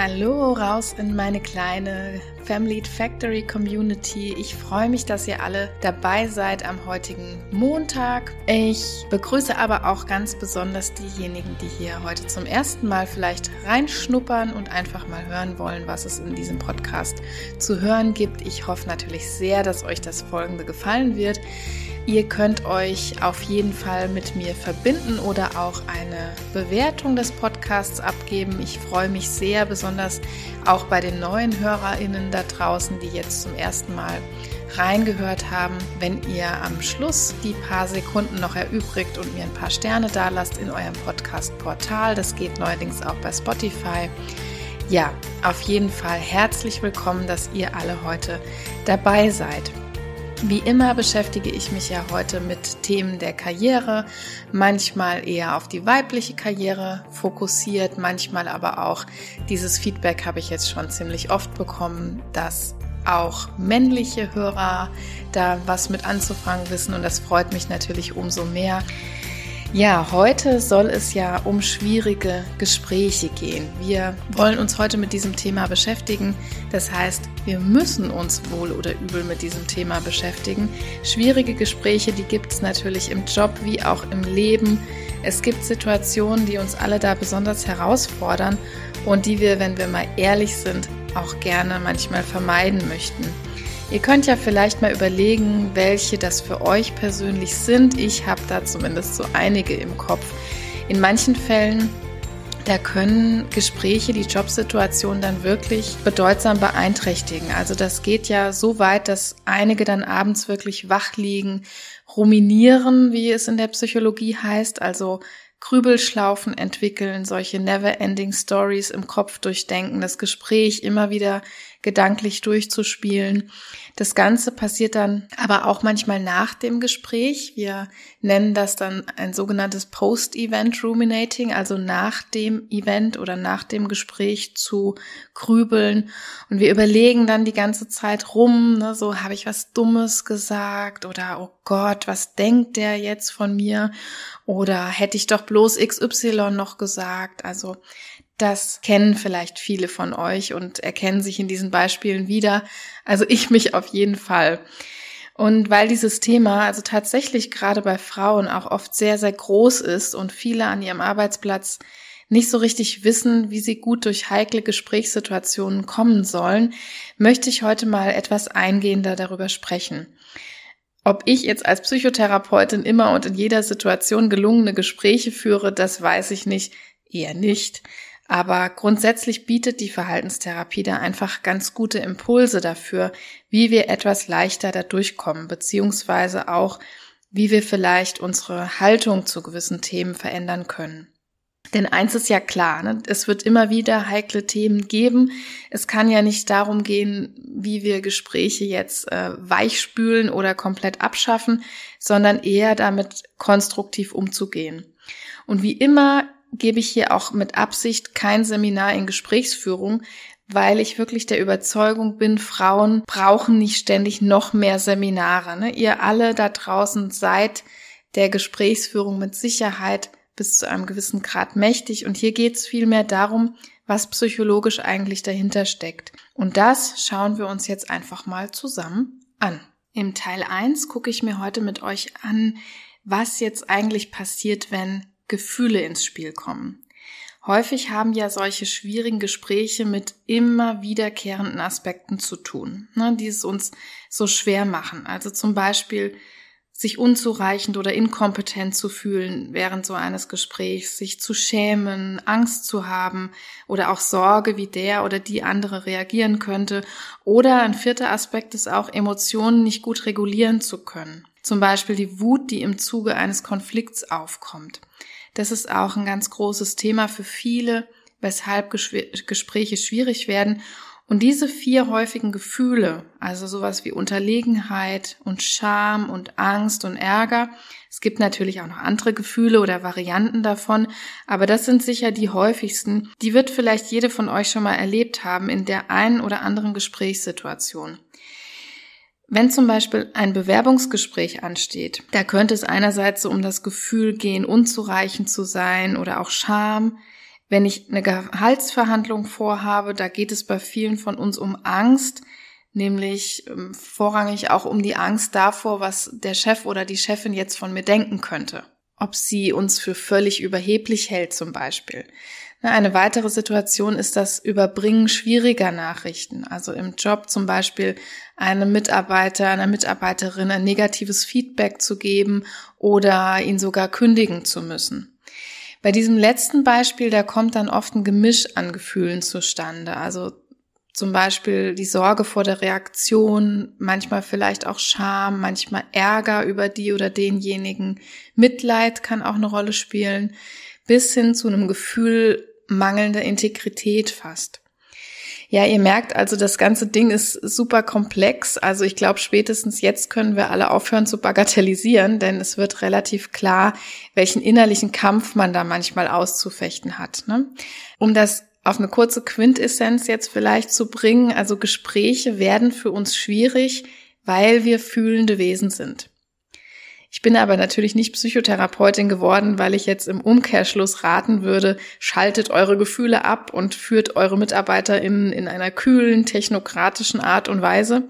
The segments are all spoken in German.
Hallo raus in meine kleine Family Factory Community. Ich freue mich, dass ihr alle dabei seid am heutigen Montag. Ich begrüße aber auch ganz besonders diejenigen, die hier heute zum ersten Mal vielleicht reinschnuppern und einfach mal hören wollen, was es in diesem Podcast zu hören gibt. Ich hoffe natürlich sehr, dass euch das folgende gefallen wird. Ihr könnt euch auf jeden Fall mit mir verbinden oder auch eine Bewertung des Podcasts abgeben. Ich freue mich sehr, besonders auch bei den neuen HörerInnen da draußen, die jetzt zum ersten Mal reingehört haben, wenn ihr am Schluss die paar Sekunden noch erübrigt und mir ein paar Sterne da lasst in eurem Podcast-Portal. Das geht neuerdings auch bei Spotify. Ja, auf jeden Fall herzlich willkommen, dass ihr alle heute dabei seid. Wie immer beschäftige ich mich ja heute mit Themen der Karriere, manchmal eher auf die weibliche Karriere fokussiert, manchmal aber auch dieses Feedback habe ich jetzt schon ziemlich oft bekommen, dass auch männliche Hörer da was mit anzufangen wissen und das freut mich natürlich umso mehr. Ja, heute soll es ja um schwierige Gespräche gehen. Wir wollen uns heute mit diesem Thema beschäftigen. Das heißt, wir müssen uns wohl oder übel mit diesem Thema beschäftigen. Schwierige Gespräche, die gibt es natürlich im Job wie auch im Leben. Es gibt Situationen, die uns alle da besonders herausfordern und die wir, wenn wir mal ehrlich sind, auch gerne manchmal vermeiden möchten. Ihr könnt ja vielleicht mal überlegen, welche das für euch persönlich sind. Ich habe da zumindest so einige im Kopf. In manchen Fällen, da können Gespräche die Jobsituation dann wirklich bedeutsam beeinträchtigen. Also das geht ja so weit, dass einige dann abends wirklich wach liegen, ruminieren, wie es in der Psychologie heißt, also Grübelschlaufen entwickeln, solche never-ending Stories im Kopf durchdenken, das Gespräch immer wieder gedanklich durchzuspielen. Das Ganze passiert dann aber auch manchmal nach dem Gespräch. Wir nennen das dann ein sogenanntes Post-Event Ruminating, also nach dem Event oder nach dem Gespräch zu grübeln. Und wir überlegen dann die ganze Zeit rum, ne, so habe ich was Dummes gesagt oder oh Gott, was denkt der jetzt von mir? Oder hätte ich doch bloß XY noch gesagt? Also das kennen vielleicht viele von euch und erkennen sich in diesen Beispielen wieder. Also ich mich auf jeden Fall. Und weil dieses Thema also tatsächlich gerade bei Frauen auch oft sehr, sehr groß ist und viele an ihrem Arbeitsplatz nicht so richtig wissen, wie sie gut durch heikle Gesprächssituationen kommen sollen, möchte ich heute mal etwas eingehender darüber sprechen. Ob ich jetzt als Psychotherapeutin immer und in jeder Situation gelungene Gespräche führe, das weiß ich nicht, eher nicht. Aber grundsätzlich bietet die Verhaltenstherapie da einfach ganz gute Impulse dafür, wie wir etwas leichter da durchkommen, beziehungsweise auch, wie wir vielleicht unsere Haltung zu gewissen Themen verändern können. Denn eins ist ja klar, ne? es wird immer wieder heikle Themen geben. Es kann ja nicht darum gehen, wie wir Gespräche jetzt äh, weichspülen oder komplett abschaffen, sondern eher damit konstruktiv umzugehen. Und wie immer gebe ich hier auch mit Absicht kein Seminar in Gesprächsführung, weil ich wirklich der Überzeugung bin, Frauen brauchen nicht ständig noch mehr Seminare. Ne? Ihr alle da draußen seid der Gesprächsführung mit Sicherheit bis zu einem gewissen Grad mächtig. Und hier geht es vielmehr darum, was psychologisch eigentlich dahinter steckt. Und das schauen wir uns jetzt einfach mal zusammen an. Im Teil 1 gucke ich mir heute mit euch an, was jetzt eigentlich passiert, wenn Gefühle ins Spiel kommen. Häufig haben ja solche schwierigen Gespräche mit immer wiederkehrenden Aspekten zu tun, ne, die es uns so schwer machen. Also zum Beispiel sich unzureichend oder inkompetent zu fühlen während so eines Gesprächs, sich zu schämen, Angst zu haben oder auch Sorge, wie der oder die andere reagieren könnte. Oder ein vierter Aspekt ist auch, Emotionen nicht gut regulieren zu können. Zum Beispiel die Wut, die im Zuge eines Konflikts aufkommt. Das ist auch ein ganz großes Thema für viele, weshalb Gespräche schwierig werden. Und diese vier häufigen Gefühle, also sowas wie Unterlegenheit und Scham und Angst und Ärger, es gibt natürlich auch noch andere Gefühle oder Varianten davon, aber das sind sicher die häufigsten. Die wird vielleicht jede von euch schon mal erlebt haben in der einen oder anderen Gesprächssituation. Wenn zum Beispiel ein Bewerbungsgespräch ansteht, da könnte es einerseits so um das Gefühl gehen, unzureichend zu sein oder auch Scham. Wenn ich eine Gehaltsverhandlung vorhabe, da geht es bei vielen von uns um Angst, nämlich ähm, vorrangig auch um die Angst davor, was der Chef oder die Chefin jetzt von mir denken könnte. Ob sie uns für völlig überheblich hält zum Beispiel. Eine weitere Situation ist das Überbringen schwieriger Nachrichten. Also im Job zum Beispiel einem Mitarbeiter, einer Mitarbeiterin ein negatives Feedback zu geben oder ihn sogar kündigen zu müssen. Bei diesem letzten Beispiel, da kommt dann oft ein Gemisch an Gefühlen zustande. Also zum Beispiel die Sorge vor der Reaktion, manchmal vielleicht auch Scham, manchmal Ärger über die oder denjenigen. Mitleid kann auch eine Rolle spielen, bis hin zu einem Gefühl mangelnder Integrität fast. Ja, ihr merkt also, das ganze Ding ist super komplex. Also ich glaube, spätestens jetzt können wir alle aufhören zu bagatellisieren, denn es wird relativ klar, welchen innerlichen Kampf man da manchmal auszufechten hat. Ne? Um das auf eine kurze Quintessenz jetzt vielleicht zu bringen, also Gespräche werden für uns schwierig, weil wir fühlende Wesen sind. Ich bin aber natürlich nicht Psychotherapeutin geworden, weil ich jetzt im Umkehrschluss raten würde, schaltet eure Gefühle ab und führt eure MitarbeiterInnen in einer kühlen, technokratischen Art und Weise.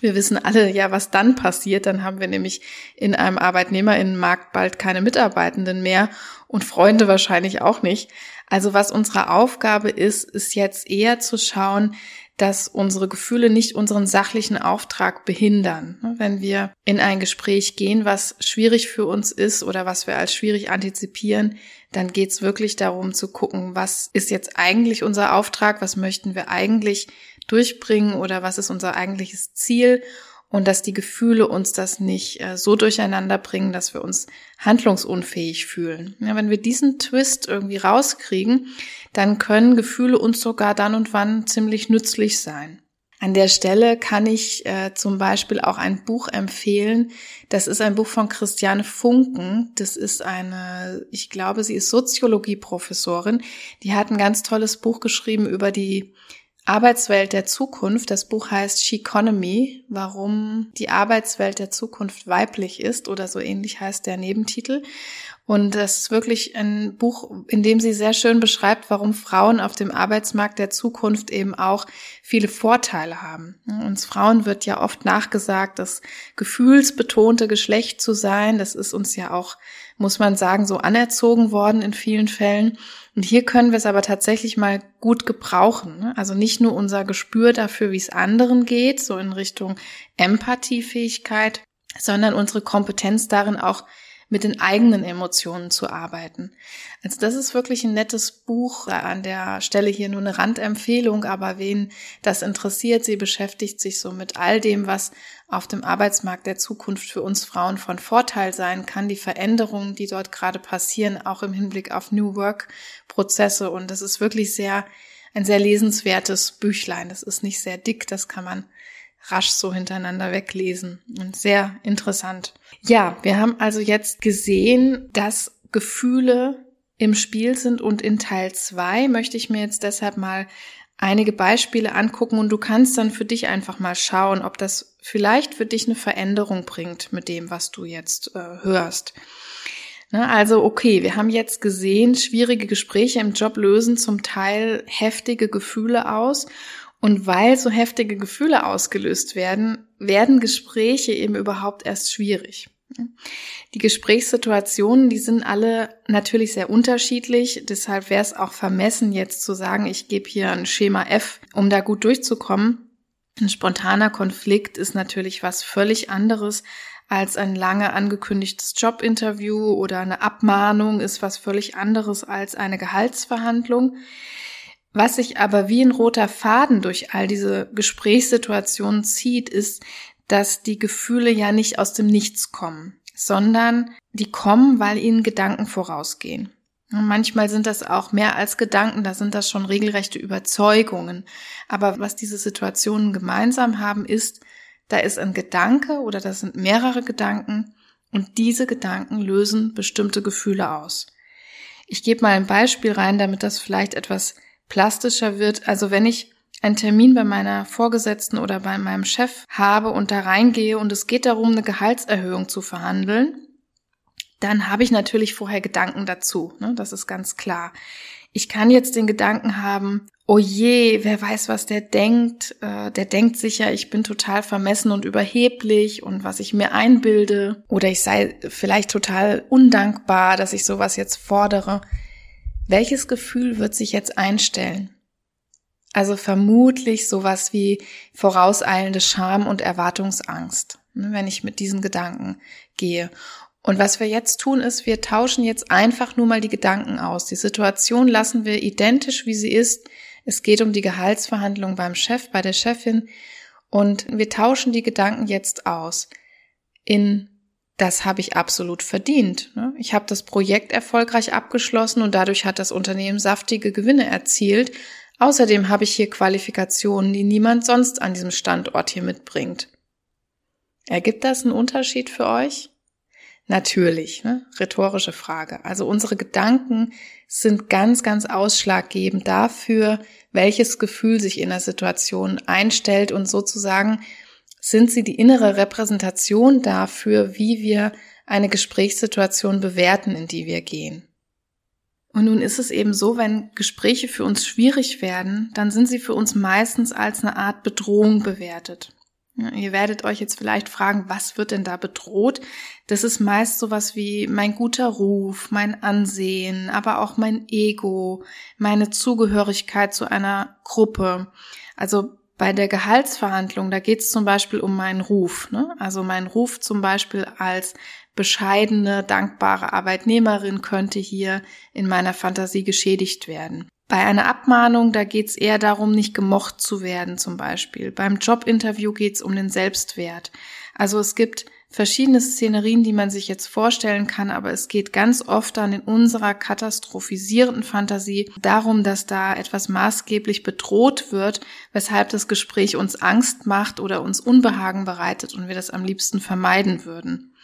Wir wissen alle ja, was dann passiert. Dann haben wir nämlich in einem Arbeitnehmerinnenmarkt bald keine Mitarbeitenden mehr und Freunde wahrscheinlich auch nicht. Also was unsere Aufgabe ist, ist jetzt eher zu schauen, dass unsere Gefühle nicht unseren sachlichen Auftrag behindern. Ne, wenn wir in ein Gespräch gehen, was schwierig für uns ist oder was wir als schwierig antizipieren, dann geht es wirklich darum zu gucken, was ist jetzt eigentlich unser Auftrag, was möchten wir eigentlich durchbringen oder was ist unser eigentliches Ziel und dass die Gefühle uns das nicht äh, so durcheinander bringen, dass wir uns handlungsunfähig fühlen. Ja, wenn wir diesen Twist irgendwie rauskriegen, dann können Gefühle uns sogar dann und wann ziemlich nützlich sein. An der Stelle kann ich äh, zum Beispiel auch ein Buch empfehlen. Das ist ein Buch von Christiane Funken. Das ist eine, ich glaube, sie ist Soziologieprofessorin. Die hat ein ganz tolles Buch geschrieben über die Arbeitswelt der Zukunft. Das Buch heißt She Economy, warum die Arbeitswelt der Zukunft weiblich ist oder so ähnlich heißt der Nebentitel. Und das ist wirklich ein Buch, in dem sie sehr schön beschreibt, warum Frauen auf dem Arbeitsmarkt der Zukunft eben auch viele Vorteile haben. Uns Frauen wird ja oft nachgesagt, das gefühlsbetonte Geschlecht zu sein. Das ist uns ja auch, muss man sagen, so anerzogen worden in vielen Fällen. Und hier können wir es aber tatsächlich mal gut gebrauchen. Ne? Also nicht nur unser Gespür dafür, wie es anderen geht, so in Richtung Empathiefähigkeit, sondern unsere Kompetenz darin auch mit den eigenen Emotionen zu arbeiten. Also das ist wirklich ein nettes Buch. An der Stelle hier nur eine Randempfehlung, aber wen das interessiert, sie beschäftigt sich so mit all dem, was auf dem Arbeitsmarkt der Zukunft für uns Frauen von Vorteil sein kann, die Veränderungen, die dort gerade passieren, auch im Hinblick auf New Work Prozesse. Und das ist wirklich sehr, ein sehr lesenswertes Büchlein. Das ist nicht sehr dick, das kann man rasch so hintereinander weglesen und sehr interessant. Ja, wir haben also jetzt gesehen, dass Gefühle im Spiel sind und in Teil zwei möchte ich mir jetzt deshalb mal einige Beispiele angucken und du kannst dann für dich einfach mal schauen, ob das vielleicht für dich eine Veränderung bringt mit dem, was du jetzt äh, hörst. Ne, also okay, wir haben jetzt gesehen, schwierige Gespräche im Job lösen zum Teil heftige Gefühle aus und weil so heftige Gefühle ausgelöst werden, werden Gespräche eben überhaupt erst schwierig. Die Gesprächssituationen, die sind alle natürlich sehr unterschiedlich. Deshalb wäre es auch vermessen, jetzt zu sagen, ich gebe hier ein Schema F, um da gut durchzukommen. Ein spontaner Konflikt ist natürlich was völlig anderes als ein lange angekündigtes Jobinterview oder eine Abmahnung ist was völlig anderes als eine Gehaltsverhandlung. Was sich aber wie ein roter Faden durch all diese Gesprächssituationen zieht, ist, dass die Gefühle ja nicht aus dem Nichts kommen, sondern die kommen, weil ihnen Gedanken vorausgehen. Manchmal sind das auch mehr als Gedanken, da sind das schon regelrechte Überzeugungen. Aber was diese Situationen gemeinsam haben, ist, da ist ein Gedanke oder das sind mehrere Gedanken und diese Gedanken lösen bestimmte Gefühle aus. Ich gebe mal ein Beispiel rein, damit das vielleicht etwas plastischer wird. Also wenn ich einen Termin bei meiner Vorgesetzten oder bei meinem Chef habe und da reingehe und es geht darum, eine Gehaltserhöhung zu verhandeln, dann habe ich natürlich vorher Gedanken dazu. Ne? Das ist ganz klar. Ich kann jetzt den Gedanken haben, oh je, wer weiß, was der denkt. Äh, der denkt sicher, ich bin total vermessen und überheblich und was ich mir einbilde. Oder ich sei vielleicht total undankbar, dass ich sowas jetzt fordere. Welches Gefühl wird sich jetzt einstellen? Also vermutlich sowas wie vorauseilende Scham und Erwartungsangst, ne, wenn ich mit diesen Gedanken gehe. Und was wir jetzt tun, ist, wir tauschen jetzt einfach nur mal die Gedanken aus. Die Situation lassen wir identisch, wie sie ist. Es geht um die Gehaltsverhandlung beim Chef, bei der Chefin. Und wir tauschen die Gedanken jetzt aus in das habe ich absolut verdient. Ne? Ich habe das Projekt erfolgreich abgeschlossen und dadurch hat das Unternehmen saftige Gewinne erzielt. Außerdem habe ich hier Qualifikationen, die niemand sonst an diesem Standort hier mitbringt. Ergibt das einen Unterschied für euch? Natürlich, ne? rhetorische Frage. Also unsere Gedanken sind ganz, ganz ausschlaggebend dafür, welches Gefühl sich in der Situation einstellt und sozusagen sind sie die innere Repräsentation dafür, wie wir eine Gesprächssituation bewerten, in die wir gehen. Und nun ist es eben so, wenn Gespräche für uns schwierig werden, dann sind sie für uns meistens als eine Art Bedrohung bewertet. Ihr werdet euch jetzt vielleicht fragen, was wird denn da bedroht? Das ist meist sowas wie mein guter Ruf, mein Ansehen, aber auch mein Ego, meine Zugehörigkeit zu einer Gruppe. Also bei der Gehaltsverhandlung, da geht es zum Beispiel um meinen Ruf. Ne? Also mein Ruf zum Beispiel als bescheidene, dankbare Arbeitnehmerin könnte hier in meiner Fantasie geschädigt werden. Bei einer Abmahnung, da geht es eher darum, nicht gemocht zu werden zum Beispiel. Beim Jobinterview geht es um den Selbstwert. Also es gibt verschiedene Szenerien, die man sich jetzt vorstellen kann, aber es geht ganz oft dann in unserer katastrophisierenden Fantasie darum, dass da etwas maßgeblich bedroht wird, weshalb das Gespräch uns Angst macht oder uns Unbehagen bereitet und wir das am liebsten vermeiden würden.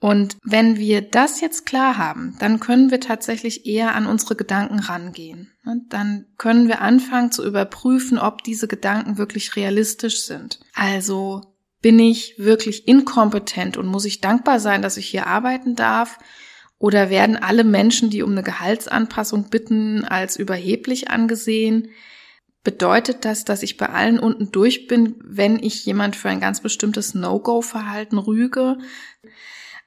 Und wenn wir das jetzt klar haben, dann können wir tatsächlich eher an unsere Gedanken rangehen. Dann können wir anfangen zu überprüfen, ob diese Gedanken wirklich realistisch sind. Also bin ich wirklich inkompetent und muss ich dankbar sein, dass ich hier arbeiten darf? Oder werden alle Menschen, die um eine Gehaltsanpassung bitten, als überheblich angesehen? Bedeutet das, dass ich bei allen unten durch bin, wenn ich jemand für ein ganz bestimmtes No-Go-Verhalten rüge?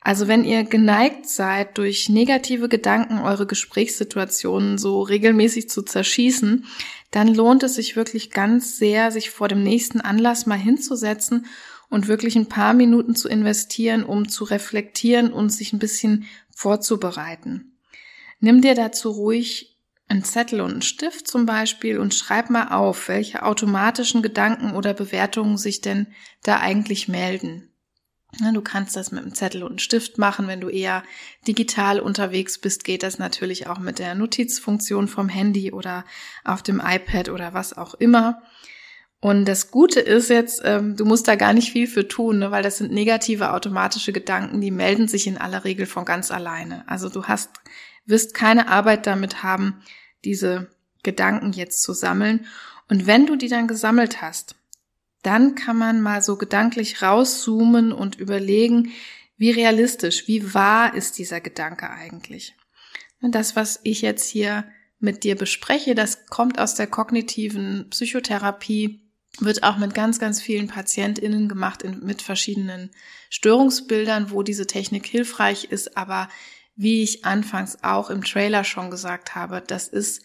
Also wenn ihr geneigt seid, durch negative Gedanken eure Gesprächssituationen so regelmäßig zu zerschießen, dann lohnt es sich wirklich ganz sehr, sich vor dem nächsten Anlass mal hinzusetzen und wirklich ein paar Minuten zu investieren, um zu reflektieren und sich ein bisschen vorzubereiten. Nimm dir dazu ruhig einen Zettel und einen Stift zum Beispiel und schreib mal auf, welche automatischen Gedanken oder Bewertungen sich denn da eigentlich melden. Du kannst das mit einem Zettel und einem Stift machen. Wenn du eher digital unterwegs bist, geht das natürlich auch mit der Notizfunktion vom Handy oder auf dem iPad oder was auch immer. Und das Gute ist jetzt, ähm, du musst da gar nicht viel für tun, ne, weil das sind negative automatische Gedanken, die melden sich in aller Regel von ganz alleine. Also du hast, wirst keine Arbeit damit haben, diese Gedanken jetzt zu sammeln. Und wenn du die dann gesammelt hast, dann kann man mal so gedanklich rauszoomen und überlegen, wie realistisch, wie wahr ist dieser Gedanke eigentlich. Und das, was ich jetzt hier mit dir bespreche, das kommt aus der kognitiven Psychotherapie wird auch mit ganz, ganz vielen PatientInnen gemacht in, mit verschiedenen Störungsbildern, wo diese Technik hilfreich ist. Aber wie ich anfangs auch im Trailer schon gesagt habe, das ist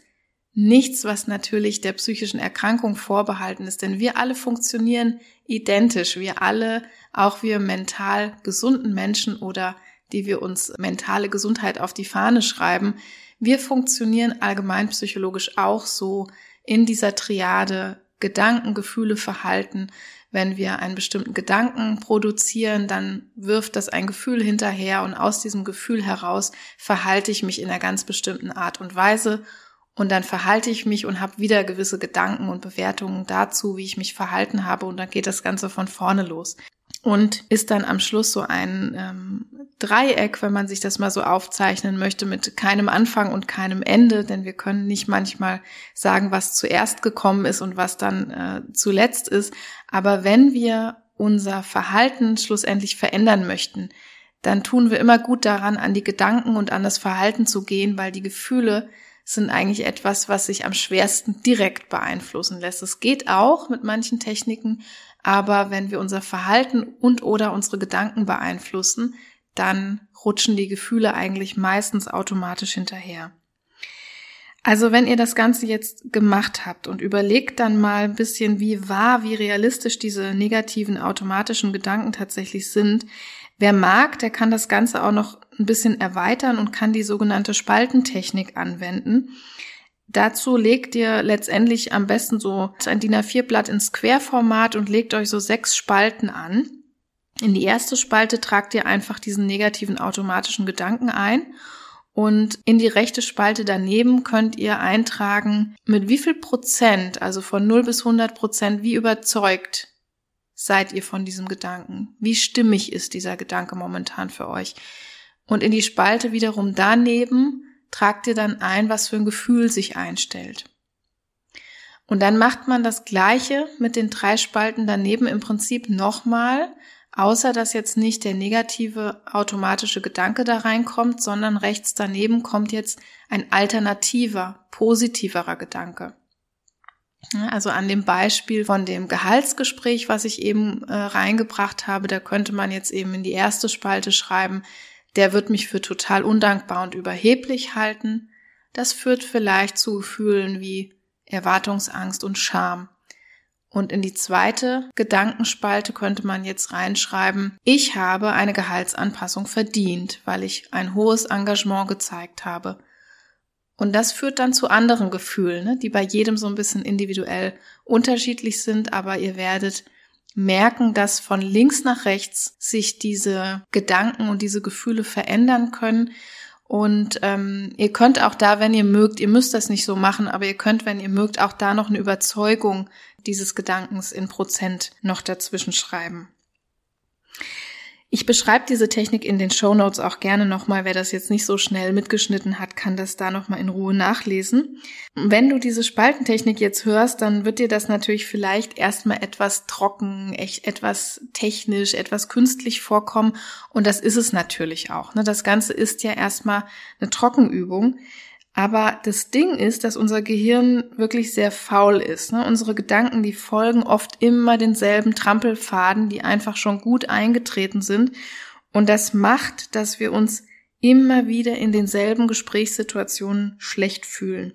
nichts, was natürlich der psychischen Erkrankung vorbehalten ist, denn wir alle funktionieren identisch. Wir alle, auch wir mental gesunden Menschen oder die wir uns mentale Gesundheit auf die Fahne schreiben, wir funktionieren allgemein psychologisch auch so in dieser Triade Gedanken, Gefühle, Verhalten. Wenn wir einen bestimmten Gedanken produzieren, dann wirft das ein Gefühl hinterher und aus diesem Gefühl heraus verhalte ich mich in einer ganz bestimmten Art und Weise. Und dann verhalte ich mich und habe wieder gewisse Gedanken und Bewertungen dazu, wie ich mich verhalten habe. Und dann geht das Ganze von vorne los und ist dann am Schluss so ein ähm, Dreieck, wenn man sich das mal so aufzeichnen möchte, mit keinem Anfang und keinem Ende, denn wir können nicht manchmal sagen, was zuerst gekommen ist und was dann äh, zuletzt ist. Aber wenn wir unser Verhalten schlussendlich verändern möchten, dann tun wir immer gut daran, an die Gedanken und an das Verhalten zu gehen, weil die Gefühle sind eigentlich etwas, was sich am schwersten direkt beeinflussen lässt. Es geht auch mit manchen Techniken, aber wenn wir unser Verhalten und oder unsere Gedanken beeinflussen, dann rutschen die Gefühle eigentlich meistens automatisch hinterher. Also wenn ihr das Ganze jetzt gemacht habt und überlegt dann mal ein bisschen, wie wahr, wie realistisch diese negativen automatischen Gedanken tatsächlich sind, wer mag, der kann das Ganze auch noch ein bisschen erweitern und kann die sogenannte Spaltentechnik anwenden. Dazu legt ihr letztendlich am besten so ein DIN A4-Blatt ins Querformat und legt euch so sechs Spalten an. In die erste Spalte tragt ihr einfach diesen negativen automatischen Gedanken ein und in die rechte Spalte daneben könnt ihr eintragen, mit wie viel Prozent, also von 0 bis 100 Prozent, wie überzeugt seid ihr von diesem Gedanken? Wie stimmig ist dieser Gedanke momentan für euch? Und in die Spalte wiederum daneben tragt ihr dann ein, was für ein Gefühl sich einstellt. Und dann macht man das Gleiche mit den drei Spalten daneben im Prinzip nochmal, außer dass jetzt nicht der negative automatische Gedanke da reinkommt, sondern rechts daneben kommt jetzt ein alternativer, positiverer Gedanke. Also an dem Beispiel von dem Gehaltsgespräch, was ich eben äh, reingebracht habe, da könnte man jetzt eben in die erste Spalte schreiben, der wird mich für total undankbar und überheblich halten. Das führt vielleicht zu Gefühlen wie Erwartungsangst und Scham. Und in die zweite Gedankenspalte könnte man jetzt reinschreiben, ich habe eine Gehaltsanpassung verdient, weil ich ein hohes Engagement gezeigt habe. Und das führt dann zu anderen Gefühlen, ne, die bei jedem so ein bisschen individuell unterschiedlich sind, aber ihr werdet merken, dass von links nach rechts sich diese Gedanken und diese Gefühle verändern können. Und ähm, ihr könnt auch da, wenn ihr mögt, ihr müsst das nicht so machen, aber ihr könnt, wenn ihr mögt, auch da noch eine Überzeugung dieses Gedankens in Prozent noch dazwischen schreiben. Ich beschreibe diese Technik in den Show Notes auch gerne nochmal. Wer das jetzt nicht so schnell mitgeschnitten hat, kann das da nochmal in Ruhe nachlesen. Wenn du diese Spaltentechnik jetzt hörst, dann wird dir das natürlich vielleicht erstmal etwas trocken, echt etwas technisch, etwas künstlich vorkommen. Und das ist es natürlich auch. Ne? Das Ganze ist ja erstmal eine Trockenübung. Aber das Ding ist, dass unser Gehirn wirklich sehr faul ist. Ne? Unsere Gedanken, die folgen oft immer denselben Trampelfaden, die einfach schon gut eingetreten sind. Und das macht, dass wir uns immer wieder in denselben Gesprächssituationen schlecht fühlen.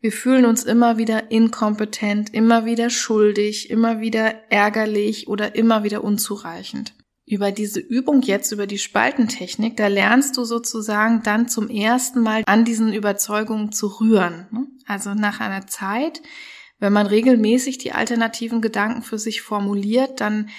Wir fühlen uns immer wieder inkompetent, immer wieder schuldig, immer wieder ärgerlich oder immer wieder unzureichend über diese Übung jetzt, über die Spaltentechnik, da lernst du sozusagen dann zum ersten Mal an diesen Überzeugungen zu rühren. Ne? Also nach einer Zeit, wenn man regelmäßig die alternativen Gedanken für sich formuliert, dann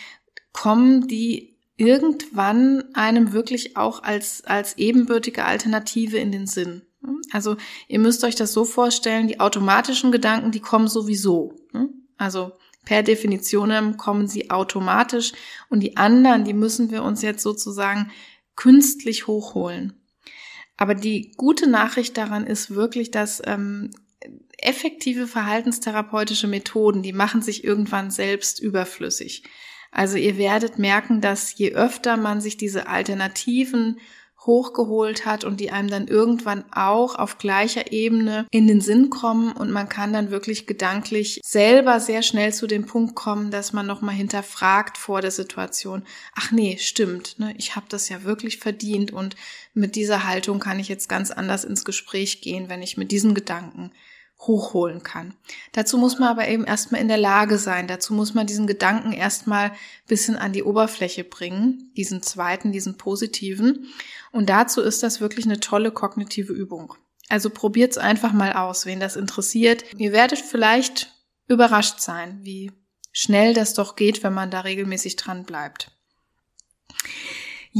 kommen die irgendwann einem wirklich auch als, als ebenbürtige Alternative in den Sinn. Ne? Also ihr müsst euch das so vorstellen, die automatischen Gedanken, die kommen sowieso. Ne? Also per Definition kommen sie automatisch und die anderen, die müssen wir uns jetzt sozusagen künstlich hochholen. Aber die gute Nachricht daran ist wirklich, dass ähm, effektive verhaltenstherapeutische Methoden, die machen sich irgendwann selbst überflüssig. Also ihr werdet merken, dass je öfter man sich diese alternativen hochgeholt hat und die einem dann irgendwann auch auf gleicher Ebene in den Sinn kommen. Und man kann dann wirklich gedanklich selber sehr schnell zu dem Punkt kommen, dass man nochmal hinterfragt vor der Situation, ach nee, stimmt, ne, ich habe das ja wirklich verdient. Und mit dieser Haltung kann ich jetzt ganz anders ins Gespräch gehen, wenn ich mit diesen Gedanken hochholen kann. Dazu muss man aber eben erstmal in der Lage sein. Dazu muss man diesen Gedanken erstmal bisschen an die Oberfläche bringen, diesen zweiten, diesen positiven. Und dazu ist das wirklich eine tolle kognitive Übung. Also probiert's einfach mal aus, wen das interessiert. Ihr werdet vielleicht überrascht sein, wie schnell das doch geht, wenn man da regelmäßig dran bleibt.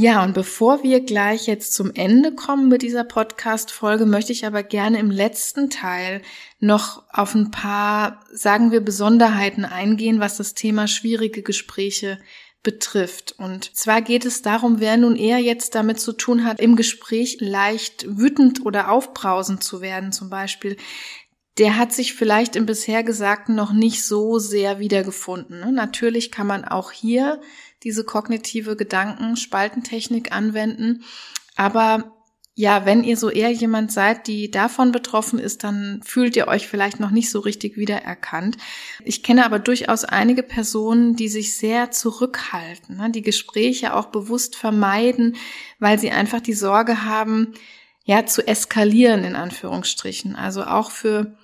Ja, und bevor wir gleich jetzt zum Ende kommen mit dieser Podcast-Folge, möchte ich aber gerne im letzten Teil noch auf ein paar, sagen wir, Besonderheiten eingehen, was das Thema schwierige Gespräche betrifft. Und zwar geht es darum, wer nun eher jetzt damit zu tun hat, im Gespräch leicht wütend oder aufbrausend zu werden, zum Beispiel, der hat sich vielleicht im bisher Gesagten noch nicht so sehr wiedergefunden. Ne? Natürlich kann man auch hier diese kognitive Gedankenspaltentechnik anwenden, aber ja, wenn ihr so eher jemand seid, die davon betroffen ist, dann fühlt ihr euch vielleicht noch nicht so richtig wiedererkannt. Ich kenne aber durchaus einige Personen, die sich sehr zurückhalten, ne? die Gespräche auch bewusst vermeiden, weil sie einfach die Sorge haben, ja, zu eskalieren in Anführungsstrichen. Also auch für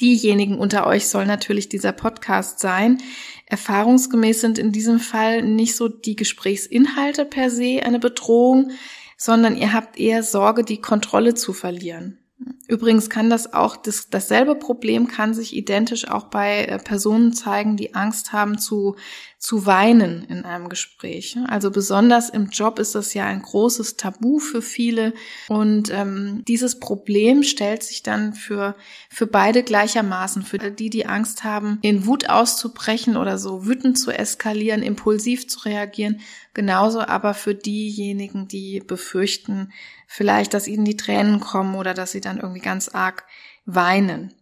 diejenigen unter euch soll natürlich dieser Podcast sein. Erfahrungsgemäß sind in diesem Fall nicht so die Gesprächsinhalte per se eine Bedrohung, sondern ihr habt eher Sorge, die Kontrolle zu verlieren. Übrigens kann das auch, das, dasselbe Problem kann sich identisch auch bei äh, Personen zeigen, die Angst haben zu, zu weinen in einem Gespräch. Also besonders im Job ist das ja ein großes Tabu für viele und ähm, dieses Problem stellt sich dann für, für beide gleichermaßen, für die, die Angst haben, in Wut auszubrechen oder so wütend zu eskalieren, impulsiv zu reagieren, genauso aber für diejenigen, die befürchten, vielleicht, dass ihnen die Tränen kommen oder dass sie dann irgendwie ganz arg weinen.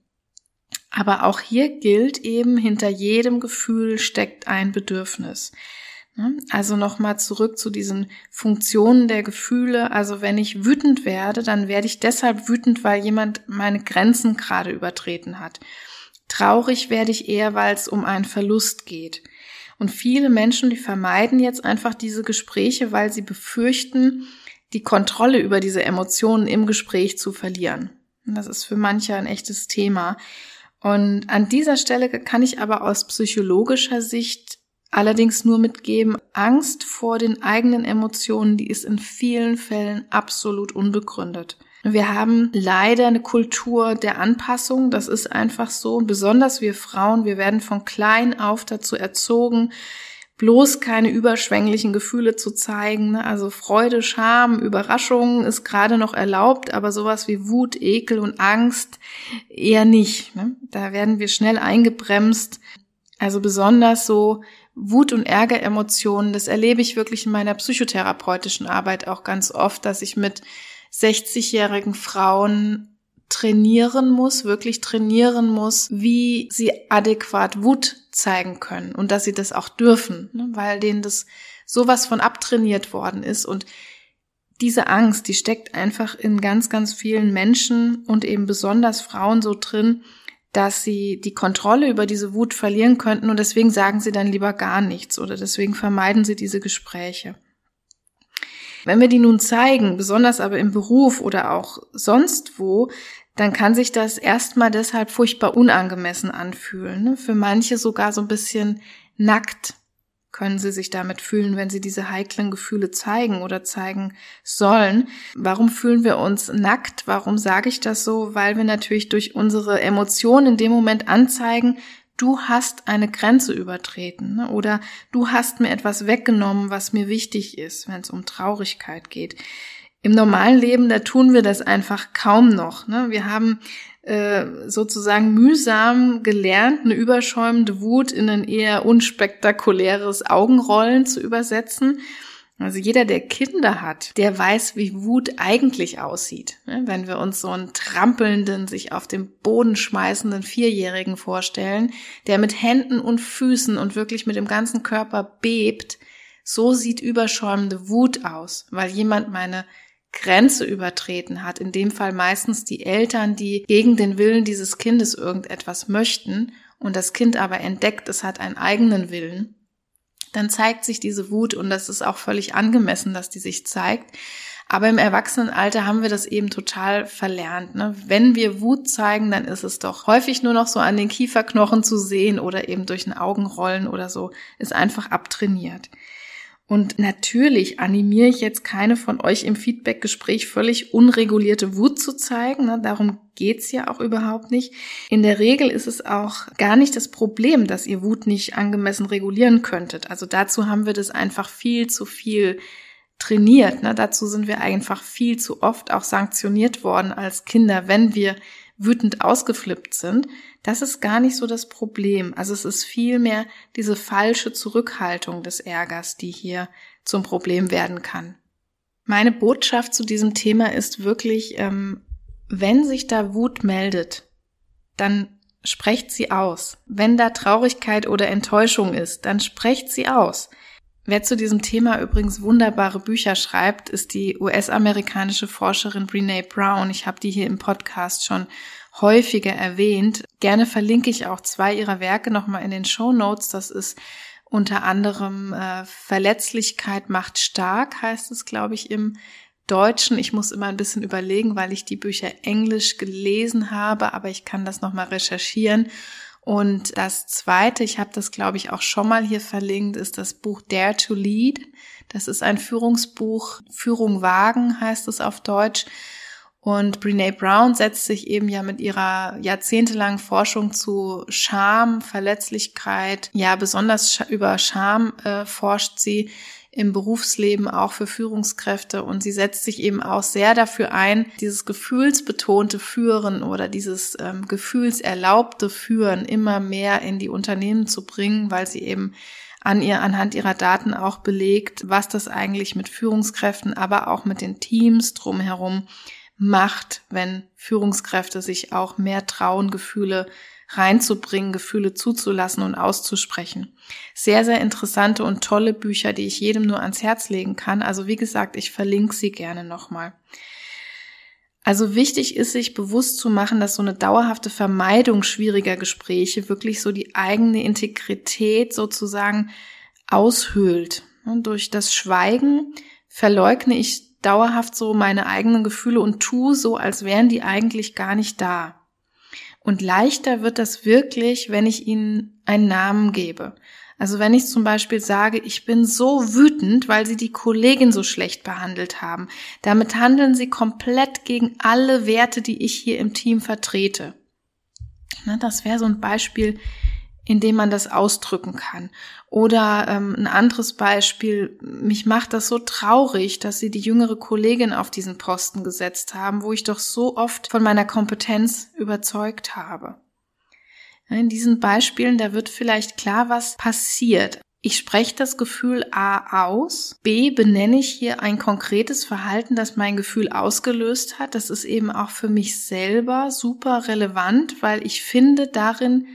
Aber auch hier gilt eben, hinter jedem Gefühl steckt ein Bedürfnis. Ne? Also nochmal zurück zu diesen Funktionen der Gefühle. Also wenn ich wütend werde, dann werde ich deshalb wütend, weil jemand meine Grenzen gerade übertreten hat. Traurig werde ich eher, weil es um einen Verlust geht. Und viele Menschen, die vermeiden jetzt einfach diese Gespräche, weil sie befürchten, die Kontrolle über diese Emotionen im Gespräch zu verlieren. das ist für manche ein echtes Thema. Und an dieser Stelle kann ich aber aus psychologischer Sicht allerdings nur mitgeben, Angst vor den eigenen Emotionen, die ist in vielen Fällen absolut unbegründet. Wir haben leider eine Kultur der Anpassung, das ist einfach so. besonders wir Frauen, wir werden von klein auf dazu erzogen, bloß keine überschwänglichen Gefühle zu zeigen. Ne? Also Freude, Scham, Überraschung ist gerade noch erlaubt, aber sowas wie Wut, Ekel und Angst eher nicht. Ne? Da werden wir schnell eingebremst. Also besonders so Wut- und Ärgeremotionen, das erlebe ich wirklich in meiner psychotherapeutischen Arbeit auch ganz oft, dass ich mit 60-jährigen Frauen trainieren muss, wirklich trainieren muss, wie sie adäquat Wut zeigen können und dass sie das auch dürfen, ne, weil denen das sowas von abtrainiert worden ist und diese Angst, die steckt einfach in ganz, ganz vielen Menschen und eben besonders Frauen so drin, dass sie die Kontrolle über diese Wut verlieren könnten und deswegen sagen sie dann lieber gar nichts oder deswegen vermeiden sie diese Gespräche. Wenn wir die nun zeigen, besonders aber im Beruf oder auch sonst wo, dann kann sich das erstmal deshalb furchtbar unangemessen anfühlen. Ne? Für manche sogar so ein bisschen nackt können sie sich damit fühlen, wenn sie diese heiklen Gefühle zeigen oder zeigen sollen. Warum fühlen wir uns nackt? Warum sage ich das so? Weil wir natürlich durch unsere Emotionen in dem Moment anzeigen, du hast eine Grenze übertreten ne? oder du hast mir etwas weggenommen, was mir wichtig ist, wenn es um Traurigkeit geht. Im normalen Leben, da tun wir das einfach kaum noch. Ne? Wir haben äh, sozusagen mühsam gelernt, eine überschäumende Wut in ein eher unspektakuläres Augenrollen zu übersetzen. Also jeder, der Kinder hat, der weiß, wie Wut eigentlich aussieht. Ne? Wenn wir uns so einen trampelnden, sich auf den Boden schmeißenden Vierjährigen vorstellen, der mit Händen und Füßen und wirklich mit dem ganzen Körper bebt, so sieht überschäumende Wut aus, weil jemand meine Grenze übertreten hat, in dem Fall meistens die Eltern, die gegen den Willen dieses Kindes irgendetwas möchten und das Kind aber entdeckt, es hat einen eigenen Willen, dann zeigt sich diese Wut und das ist auch völlig angemessen, dass die sich zeigt. Aber im Erwachsenenalter haben wir das eben total verlernt. Ne? Wenn wir Wut zeigen, dann ist es doch häufig nur noch so an den Kieferknochen zu sehen oder eben durch ein Augenrollen oder so, ist einfach abtrainiert. Und natürlich animiere ich jetzt keine von euch im Feedbackgespräch völlig unregulierte Wut zu zeigen. Ne? Darum geht's ja auch überhaupt nicht. In der Regel ist es auch gar nicht das Problem, dass ihr Wut nicht angemessen regulieren könntet. Also dazu haben wir das einfach viel zu viel trainiert. Ne? Dazu sind wir einfach viel zu oft auch sanktioniert worden als Kinder, wenn wir wütend ausgeflippt sind. Das ist gar nicht so das Problem. Also es ist vielmehr diese falsche Zurückhaltung des Ärgers, die hier zum Problem werden kann. Meine Botschaft zu diesem Thema ist wirklich, ähm, wenn sich da Wut meldet, dann sprecht sie aus. Wenn da Traurigkeit oder Enttäuschung ist, dann sprecht sie aus. Wer zu diesem Thema übrigens wunderbare Bücher schreibt, ist die US-amerikanische Forscherin Brene Brown. Ich habe die hier im Podcast schon häufiger erwähnt. Gerne verlinke ich auch zwei ihrer Werke nochmal in den Show Notes. Das ist unter anderem äh, Verletzlichkeit macht stark, heißt es, glaube ich, im Deutschen. Ich muss immer ein bisschen überlegen, weil ich die Bücher englisch gelesen habe, aber ich kann das nochmal recherchieren. Und das zweite, ich habe das, glaube ich, auch schon mal hier verlinkt, ist das Buch Dare to Lead. Das ist ein Führungsbuch, Führung wagen heißt es auf Deutsch. Und Brene Brown setzt sich eben ja mit ihrer jahrzehntelangen Forschung zu Scham, Verletzlichkeit, ja besonders über Scham äh, forscht sie im Berufsleben auch für Führungskräfte. Und sie setzt sich eben auch sehr dafür ein, dieses gefühlsbetonte Führen oder dieses ähm, gefühlserlaubte Führen immer mehr in die Unternehmen zu bringen, weil sie eben an ihr, anhand ihrer Daten auch belegt, was das eigentlich mit Führungskräften, aber auch mit den Teams drumherum macht, wenn Führungskräfte sich auch mehr trauen, Gefühle reinzubringen, Gefühle zuzulassen und auszusprechen. Sehr, sehr interessante und tolle Bücher, die ich jedem nur ans Herz legen kann. Also wie gesagt, ich verlinke sie gerne nochmal. Also wichtig ist, sich bewusst zu machen, dass so eine dauerhafte Vermeidung schwieriger Gespräche wirklich so die eigene Integrität sozusagen aushöhlt. Und durch das Schweigen verleugne ich dauerhaft so meine eigenen Gefühle und tue so, als wären die eigentlich gar nicht da. Und leichter wird das wirklich, wenn ich ihnen einen Namen gebe. Also wenn ich zum Beispiel sage, ich bin so wütend, weil sie die Kollegin so schlecht behandelt haben. Damit handeln sie komplett gegen alle Werte, die ich hier im Team vertrete. Das wäre so ein Beispiel, in dem man das ausdrücken kann. Oder ähm, ein anderes Beispiel, mich macht das so traurig, dass sie die jüngere Kollegin auf diesen Posten gesetzt haben, wo ich doch so oft von meiner Kompetenz überzeugt habe. In diesen Beispielen, da wird vielleicht klar, was passiert. Ich spreche das Gefühl A aus. B benenne ich hier ein konkretes Verhalten, das mein Gefühl ausgelöst hat. Das ist eben auch für mich selber super relevant, weil ich finde darin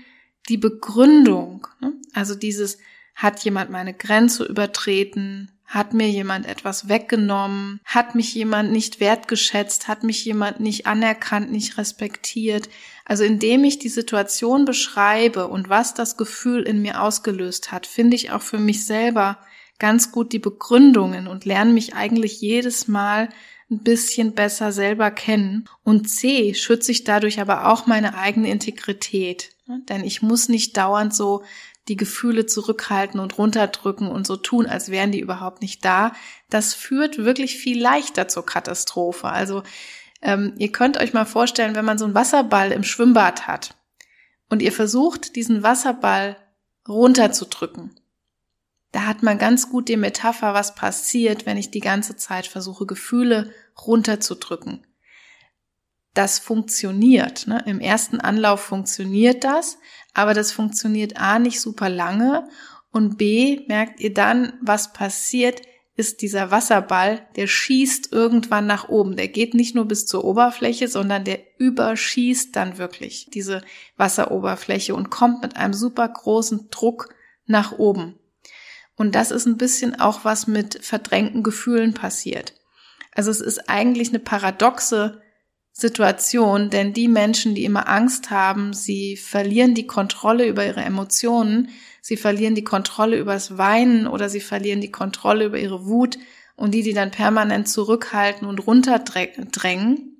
die Begründung, ne? also dieses, hat jemand meine Grenze übertreten, hat mir jemand etwas weggenommen, hat mich jemand nicht wertgeschätzt, hat mich jemand nicht anerkannt, nicht respektiert. Also indem ich die Situation beschreibe und was das Gefühl in mir ausgelöst hat, finde ich auch für mich selber ganz gut die Begründungen und lerne mich eigentlich jedes Mal ein bisschen besser selber kennen. Und C, schütze ich dadurch aber auch meine eigene Integrität. Denn ich muss nicht dauernd so die Gefühle zurückhalten und runterdrücken und so tun, als wären die überhaupt nicht da. Das führt wirklich viel leichter zur Katastrophe. Also ähm, ihr könnt euch mal vorstellen, wenn man so einen Wasserball im Schwimmbad hat und ihr versucht, diesen Wasserball runterzudrücken da hat man ganz gut die Metapher, was passiert, wenn ich die ganze Zeit versuche, Gefühle runterzudrücken. Das funktioniert. Ne? Im ersten Anlauf funktioniert das, aber das funktioniert A nicht super lange und B merkt ihr dann, was passiert, ist dieser Wasserball, der schießt irgendwann nach oben. Der geht nicht nur bis zur Oberfläche, sondern der überschießt dann wirklich diese Wasseroberfläche und kommt mit einem super großen Druck nach oben. Und das ist ein bisschen auch was mit verdrängten Gefühlen passiert. Also es ist eigentlich eine paradoxe Situation, denn die Menschen, die immer Angst haben, sie verlieren die Kontrolle über ihre Emotionen, sie verlieren die Kontrolle übers Weinen oder sie verlieren die Kontrolle über ihre Wut und die, die dann permanent zurückhalten und runterdrängen,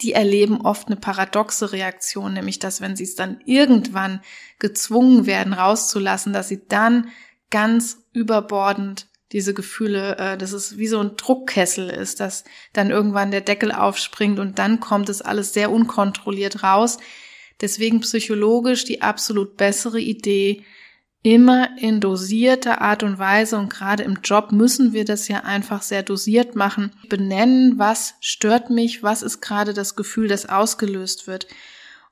die erleben oft eine paradoxe Reaktion, nämlich dass wenn sie es dann irgendwann gezwungen werden rauszulassen, dass sie dann ganz überbordend diese Gefühle, äh, dass es wie so ein Druckkessel ist, dass dann irgendwann der Deckel aufspringt und dann kommt es alles sehr unkontrolliert raus. Deswegen psychologisch die absolut bessere Idee, immer in dosierter Art und Weise und gerade im Job müssen wir das ja einfach sehr dosiert machen, benennen, was stört mich, was ist gerade das Gefühl, das ausgelöst wird.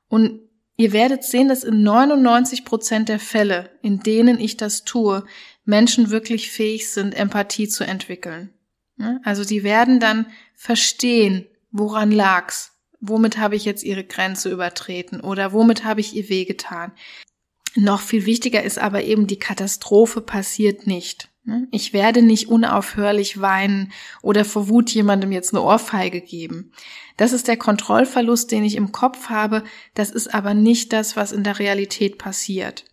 Und ihr werdet sehen, dass in 99 Prozent der Fälle, in denen ich das tue, Menschen wirklich fähig sind, Empathie zu entwickeln. Also die werden dann verstehen, woran lag's, womit habe ich jetzt ihre Grenze übertreten oder womit habe ich ihr wehgetan. Noch viel wichtiger ist aber eben, die Katastrophe passiert nicht. Ich werde nicht unaufhörlich weinen oder vor Wut jemandem jetzt eine Ohrfeige geben. Das ist der Kontrollverlust, den ich im Kopf habe. Das ist aber nicht das, was in der Realität passiert.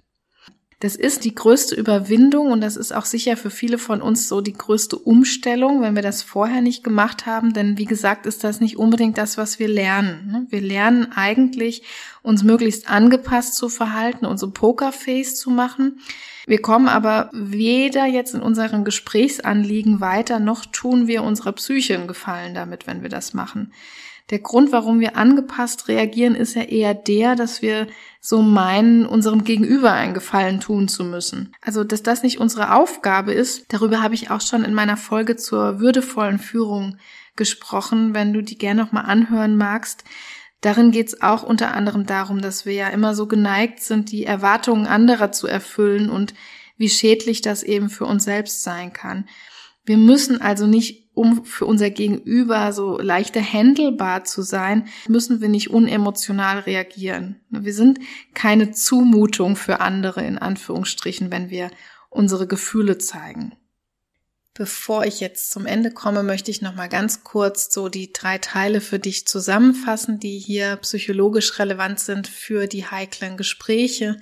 Das ist die größte Überwindung und das ist auch sicher für viele von uns so die größte Umstellung, wenn wir das vorher nicht gemacht haben. Denn wie gesagt, ist das nicht unbedingt das, was wir lernen. Ne? Wir lernen eigentlich, uns möglichst angepasst zu verhalten, unsere Pokerface zu machen. Wir kommen aber weder jetzt in unseren Gesprächsanliegen weiter, noch tun wir unserer Psyche einen Gefallen damit, wenn wir das machen. Der Grund, warum wir angepasst reagieren, ist ja eher der, dass wir so meinen, unserem Gegenüber einen Gefallen tun zu müssen. Also, dass das nicht unsere Aufgabe ist, darüber habe ich auch schon in meiner Folge zur würdevollen Führung gesprochen, wenn du die gerne nochmal anhören magst. Darin geht es auch unter anderem darum, dass wir ja immer so geneigt sind, die Erwartungen anderer zu erfüllen und wie schädlich das eben für uns selbst sein kann. Wir müssen also nicht, um für unser Gegenüber so leichter händelbar zu sein, müssen wir nicht unemotional reagieren. Wir sind keine Zumutung für andere in Anführungsstrichen, wenn wir unsere Gefühle zeigen. Bevor ich jetzt zum Ende komme, möchte ich noch mal ganz kurz so die drei Teile für dich zusammenfassen, die hier psychologisch relevant sind für die heiklen Gespräche.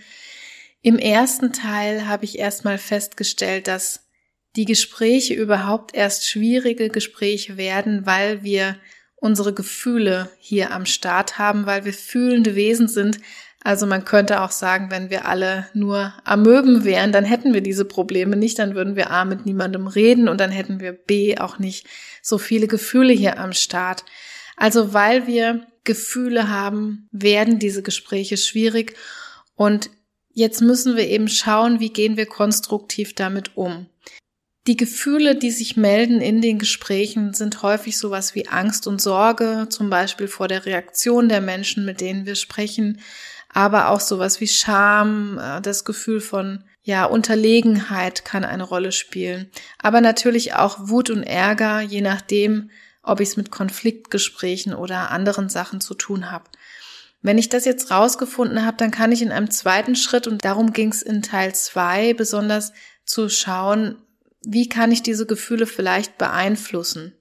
Im ersten Teil habe ich erstmal festgestellt, dass die Gespräche überhaupt erst schwierige Gespräche werden, weil wir unsere Gefühle hier am Start haben, weil wir fühlende Wesen sind. Also man könnte auch sagen, wenn wir alle nur Amöben wären, dann hätten wir diese Probleme nicht, dann würden wir A mit niemandem reden und dann hätten wir B auch nicht so viele Gefühle hier am Start. Also weil wir Gefühle haben, werden diese Gespräche schwierig und jetzt müssen wir eben schauen, wie gehen wir konstruktiv damit um. Die Gefühle, die sich melden in den Gesprächen, sind häufig sowas wie Angst und Sorge, zum Beispiel vor der Reaktion der Menschen, mit denen wir sprechen, aber auch sowas wie Scham, äh, das Gefühl von ja, Unterlegenheit kann eine Rolle spielen, aber natürlich auch Wut und Ärger, je nachdem, ob ich es mit Konfliktgesprächen oder anderen Sachen zu tun habe. Wenn ich das jetzt rausgefunden habe, dann kann ich in einem zweiten Schritt, und darum ging es in Teil zwei besonders zu schauen, wie kann ich diese Gefühle vielleicht beeinflussen?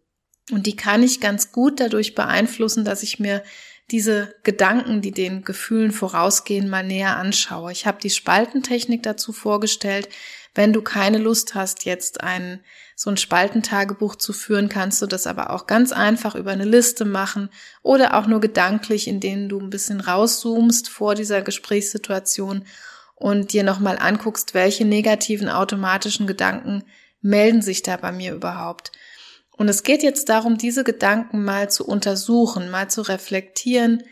Und die kann ich ganz gut dadurch beeinflussen, dass ich mir diese Gedanken, die den Gefühlen vorausgehen, mal näher anschaue. Ich habe die Spaltentechnik dazu vorgestellt. Wenn du keine Lust hast, jetzt ein so ein Spaltentagebuch zu führen, kannst du das aber auch ganz einfach über eine Liste machen oder auch nur gedanklich, indem du ein bisschen rauszoomst vor dieser Gesprächssituation und dir nochmal anguckst, welche negativen automatischen Gedanken melden sich da bei mir überhaupt? Und es geht jetzt darum, diese Gedanken mal zu untersuchen, mal zu reflektieren.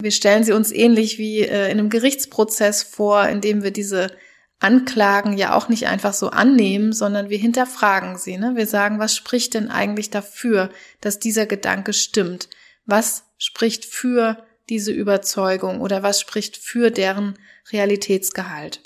Wir stellen sie uns ähnlich wie äh, in einem Gerichtsprozess vor, in dem wir diese Anklagen ja auch nicht einfach so annehmen, sondern wir hinterfragen sie. Ne? Wir sagen, was spricht denn eigentlich dafür, dass dieser Gedanke stimmt? Was spricht für diese Überzeugung oder was spricht für deren Realitätsgehalt?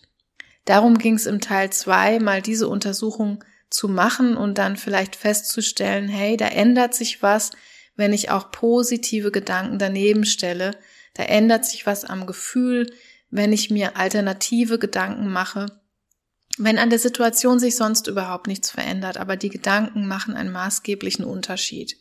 Darum ging es im Teil zwei mal diese Untersuchung zu machen und dann vielleicht festzustellen, hey, da ändert sich was, wenn ich auch positive Gedanken daneben stelle. Da ändert sich was am Gefühl, wenn ich mir alternative Gedanken mache. Wenn an der Situation sich sonst überhaupt nichts verändert, aber die Gedanken machen einen maßgeblichen Unterschied.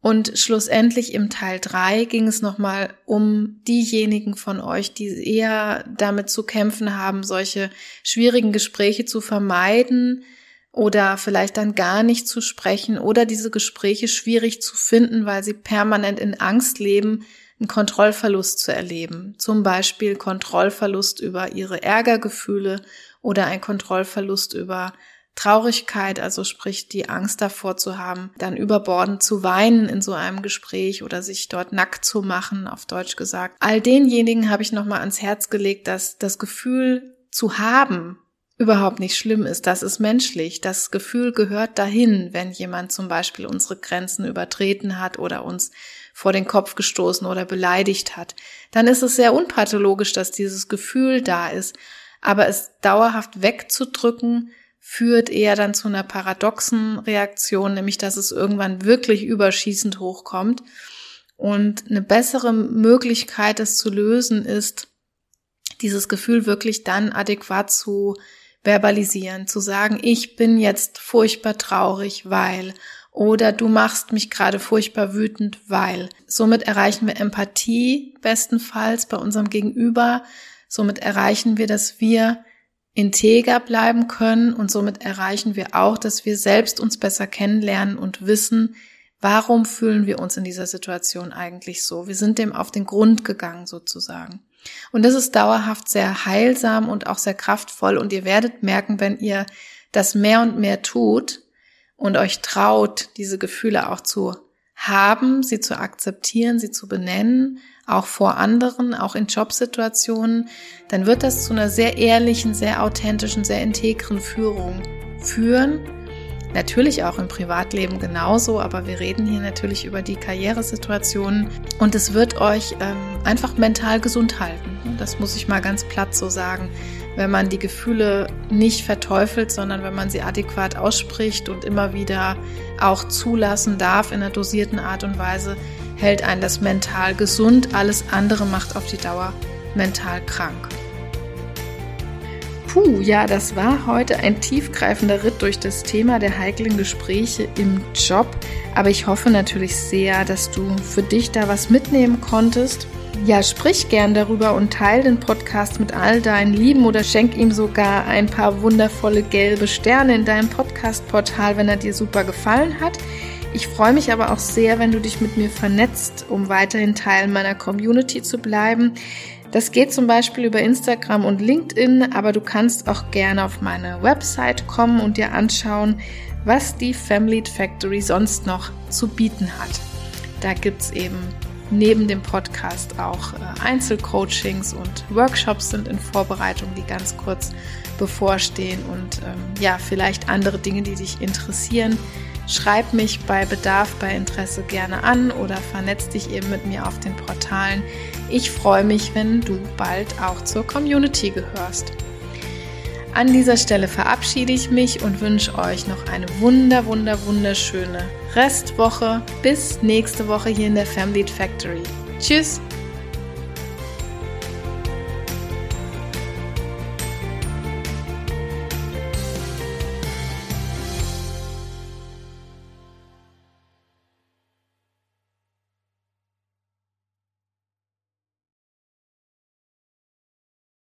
Und schlussendlich im Teil drei ging es nochmal um diejenigen von euch, die eher damit zu kämpfen haben, solche schwierigen Gespräche zu vermeiden, oder vielleicht dann gar nicht zu sprechen oder diese Gespräche schwierig zu finden, weil sie permanent in Angst leben, einen Kontrollverlust zu erleben. Zum Beispiel Kontrollverlust über ihre Ärgergefühle oder ein Kontrollverlust über Traurigkeit, also sprich die Angst davor zu haben, dann überbordend zu weinen in so einem Gespräch oder sich dort nackt zu machen, auf Deutsch gesagt. All denjenigen habe ich nochmal ans Herz gelegt, dass das Gefühl zu haben überhaupt nicht schlimm ist. Das ist menschlich. Das Gefühl gehört dahin, wenn jemand zum Beispiel unsere Grenzen übertreten hat oder uns vor den Kopf gestoßen oder beleidigt hat. Dann ist es sehr unpathologisch, dass dieses Gefühl da ist. Aber es dauerhaft wegzudrücken, führt eher dann zu einer paradoxen Reaktion, nämlich dass es irgendwann wirklich überschießend hochkommt. Und eine bessere Möglichkeit, es zu lösen, ist, dieses Gefühl wirklich dann adäquat zu verbalisieren, zu sagen, ich bin jetzt furchtbar traurig, weil oder du machst mich gerade furchtbar wütend, weil. Somit erreichen wir Empathie bestenfalls bei unserem Gegenüber. Somit erreichen wir, dass wir integer bleiben können und somit erreichen wir auch, dass wir selbst uns besser kennenlernen und wissen, warum fühlen wir uns in dieser Situation eigentlich so. Wir sind dem auf den Grund gegangen sozusagen. Und das ist dauerhaft sehr heilsam und auch sehr kraftvoll und ihr werdet merken, wenn ihr das mehr und mehr tut und euch traut, diese Gefühle auch zu haben, sie zu akzeptieren, sie zu benennen, auch vor anderen, auch in Jobsituationen, dann wird das zu einer sehr ehrlichen, sehr authentischen, sehr integren Führung führen. Natürlich auch im Privatleben genauso, aber wir reden hier natürlich über die Karrieresituationen und es wird euch ähm, einfach mental gesund halten. Das muss ich mal ganz platt so sagen. Wenn man die Gefühle nicht verteufelt, sondern wenn man sie adäquat ausspricht und immer wieder auch zulassen darf in einer dosierten Art und Weise, hält einen das mental gesund, alles andere macht auf die Dauer mental krank. Puh, ja, das war heute ein tiefgreifender Ritt durch das Thema der heiklen Gespräche im Job. Aber ich hoffe natürlich sehr, dass du für dich da was mitnehmen konntest. Ja, sprich gern darüber und teile den Podcast mit all deinen Lieben oder schenk ihm sogar ein paar wundervolle gelbe Sterne in deinem Podcast-Portal, wenn er dir super gefallen hat. Ich freue mich aber auch sehr, wenn du dich mit mir vernetzt, um weiterhin Teil meiner Community zu bleiben. Das geht zum Beispiel über Instagram und LinkedIn, aber du kannst auch gerne auf meine Website kommen und dir anschauen, was die Family Factory sonst noch zu bieten hat. Da gibt's eben neben dem Podcast auch äh, Einzelcoachings und Workshops sind in Vorbereitung, die ganz kurz bevorstehen und ähm, ja, vielleicht andere Dinge, die dich interessieren. Schreib mich bei Bedarf, bei Interesse gerne an oder vernetz dich eben mit mir auf den Portalen. Ich freue mich, wenn du bald auch zur Community gehörst. An dieser Stelle verabschiede ich mich und wünsche euch noch eine wunder, wunder, wunderschöne Restwoche. Bis nächste Woche hier in der Family Factory. Tschüss!